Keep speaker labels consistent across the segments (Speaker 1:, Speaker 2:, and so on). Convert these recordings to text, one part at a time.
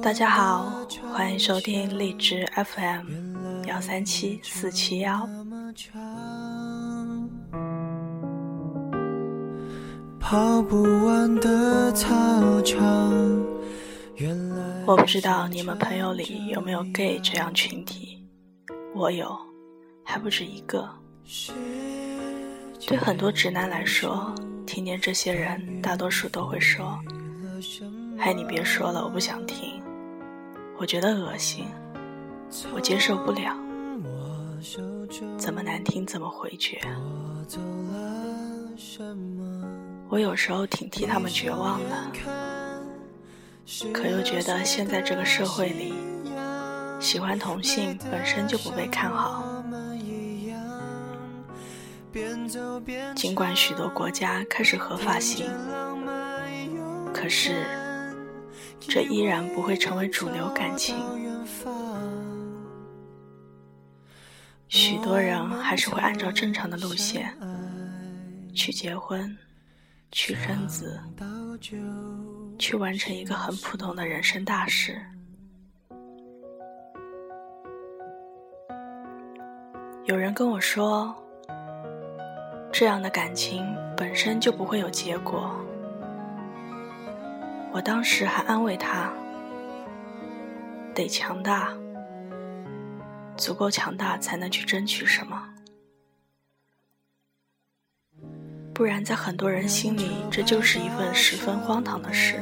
Speaker 1: 大家好，欢迎收听荔枝 FM 幺三七四七幺。我不知道你们朋友里有没有 gay 这样群体，我有，还不止一个。对很多直男来说，听见这些人，大多数都会说：“嗨，你别说了，我不想听，我觉得恶心，我接受不了，怎么难听怎么回绝。”我有时候挺替他们绝望的，可又觉得现在这个社会里，喜欢同性本身就不被看好。尽管许多国家开始合法性，可是这依然不会成为主流感情。许多人还是会按照正常的路线去结婚、去生子、去完成一个很普通的人生大事。有人跟我说。这样的感情本身就不会有结果。我当时还安慰他：“得强大，足够强大才能去争取什么，不然在很多人心里，这就是一份十分荒唐的事。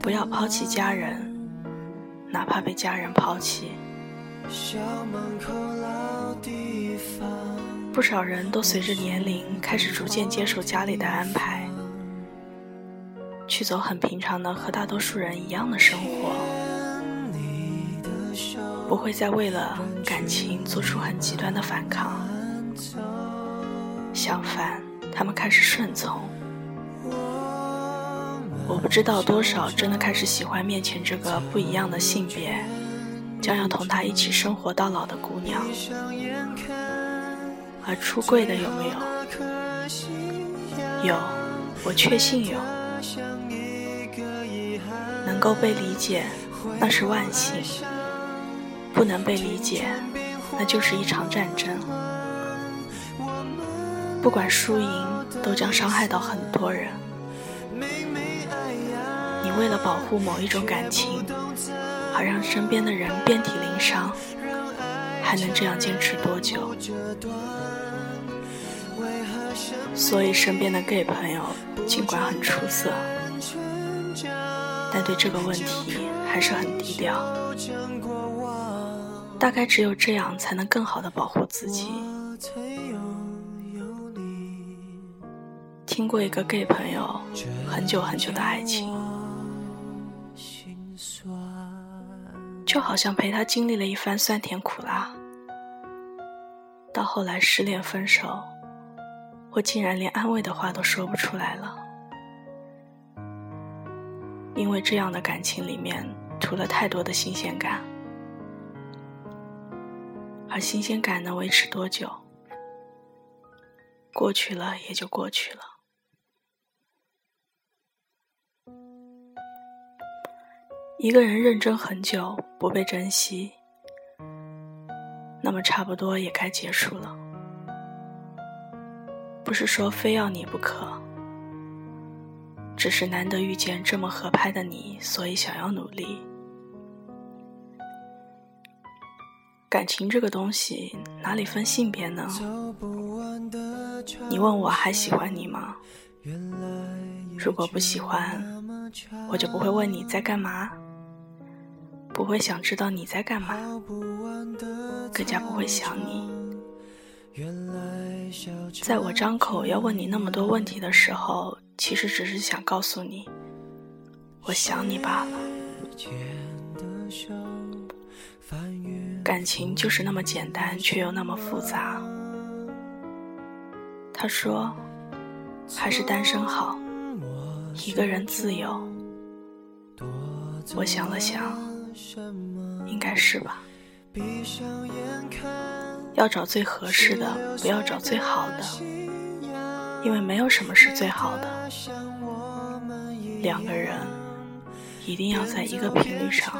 Speaker 1: 不要抛弃家人，哪怕被家人抛弃。”小门口老地方不少人都随着年龄开始逐渐接受家里的安排，去走很平常的和大多数人一样的生活，不会再为了感情做出很极端的反抗。相反，他们开始顺从。我不知道多少真的开始喜欢面前这个不一样的性别。将要同他一起生活到老的姑娘，而出柜的有没有？有，我确信有。能够被理解，那是万幸；不能被理解，那就是一场战争。不管输赢，都将伤害到很多人。你为了保护某一种感情。而让身边的人遍体鳞伤，还能这样坚持多久？所以身边的 gay 朋友尽管很出色，但对这个问题还是很低调。大概只有这样，才能更好的保护自己。听过一个 gay 朋友很久很久的爱情。就好像陪他经历了一番酸甜苦辣，到后来失恋分手，我竟然连安慰的话都说不出来了，因为这样的感情里面涂了太多的新鲜感，而新鲜感能维持多久？过去了也就过去了。一个人认真很久不被珍惜，那么差不多也该结束了。不是说非要你不可，只是难得遇见这么合拍的你，所以想要努力。感情这个东西哪里分性别呢？你问我还喜欢你吗？如果不喜欢，我就不会问你在干嘛。不会想知道你在干嘛，更加不会想你。在我张口要问你那么多问题的时候，其实只是想告诉你，我想你罢了。感情就是那么简单，却又那么复杂。他说，还是单身好，一个人自由。我想了想。应该是吧。要找最合适的，不要找最好的，因为没有什么是最好的。两个人一定要在一个频率上，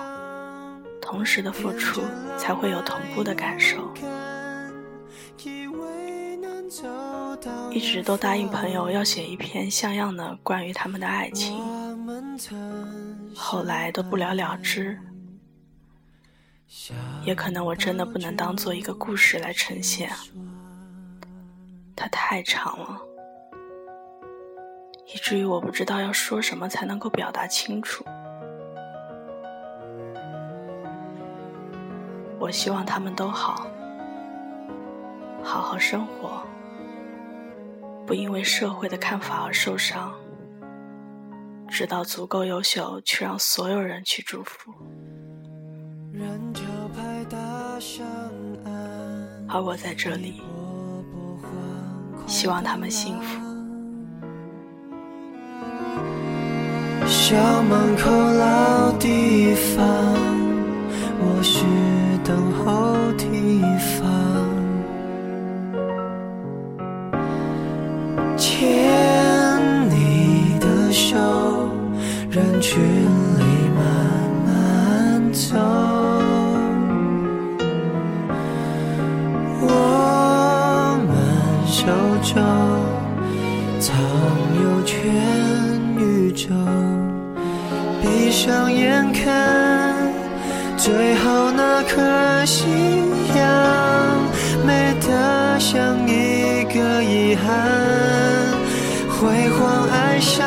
Speaker 1: 同时的付出，才会有同步的感受。一直都答应朋友要写一篇像样的关于他们的爱情，后来都不了了之。也可能我真的不能当做一个故事来呈现，它太长了，以至于我不知道要说什么才能够表达清楚。我希望他们都好，好好生活。不因为社会的看法而受伤，直到足够优秀，去让所有人去祝福。而我在这里，希望他们幸福。
Speaker 2: 校门口老地方，手中藏有全宇宙。闭上眼看，最后那颗夕阳，美得像一个遗憾，辉煌爱上。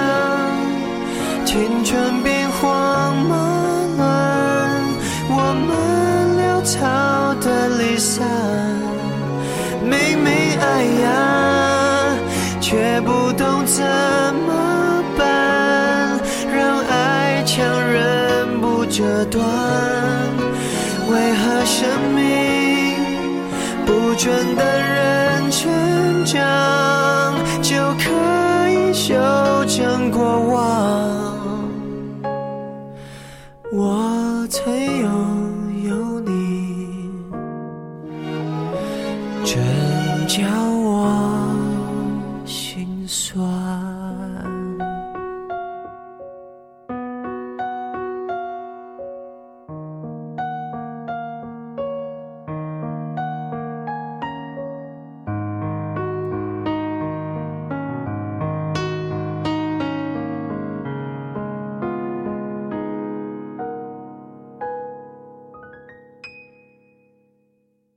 Speaker 2: 青春兵荒马乱，我们潦草的离散。明明爱呀，却不懂怎么办，让爱强忍不折断。为何生命不准等人成长，就可以修正过往？我曾拥有你，真骄傲。sua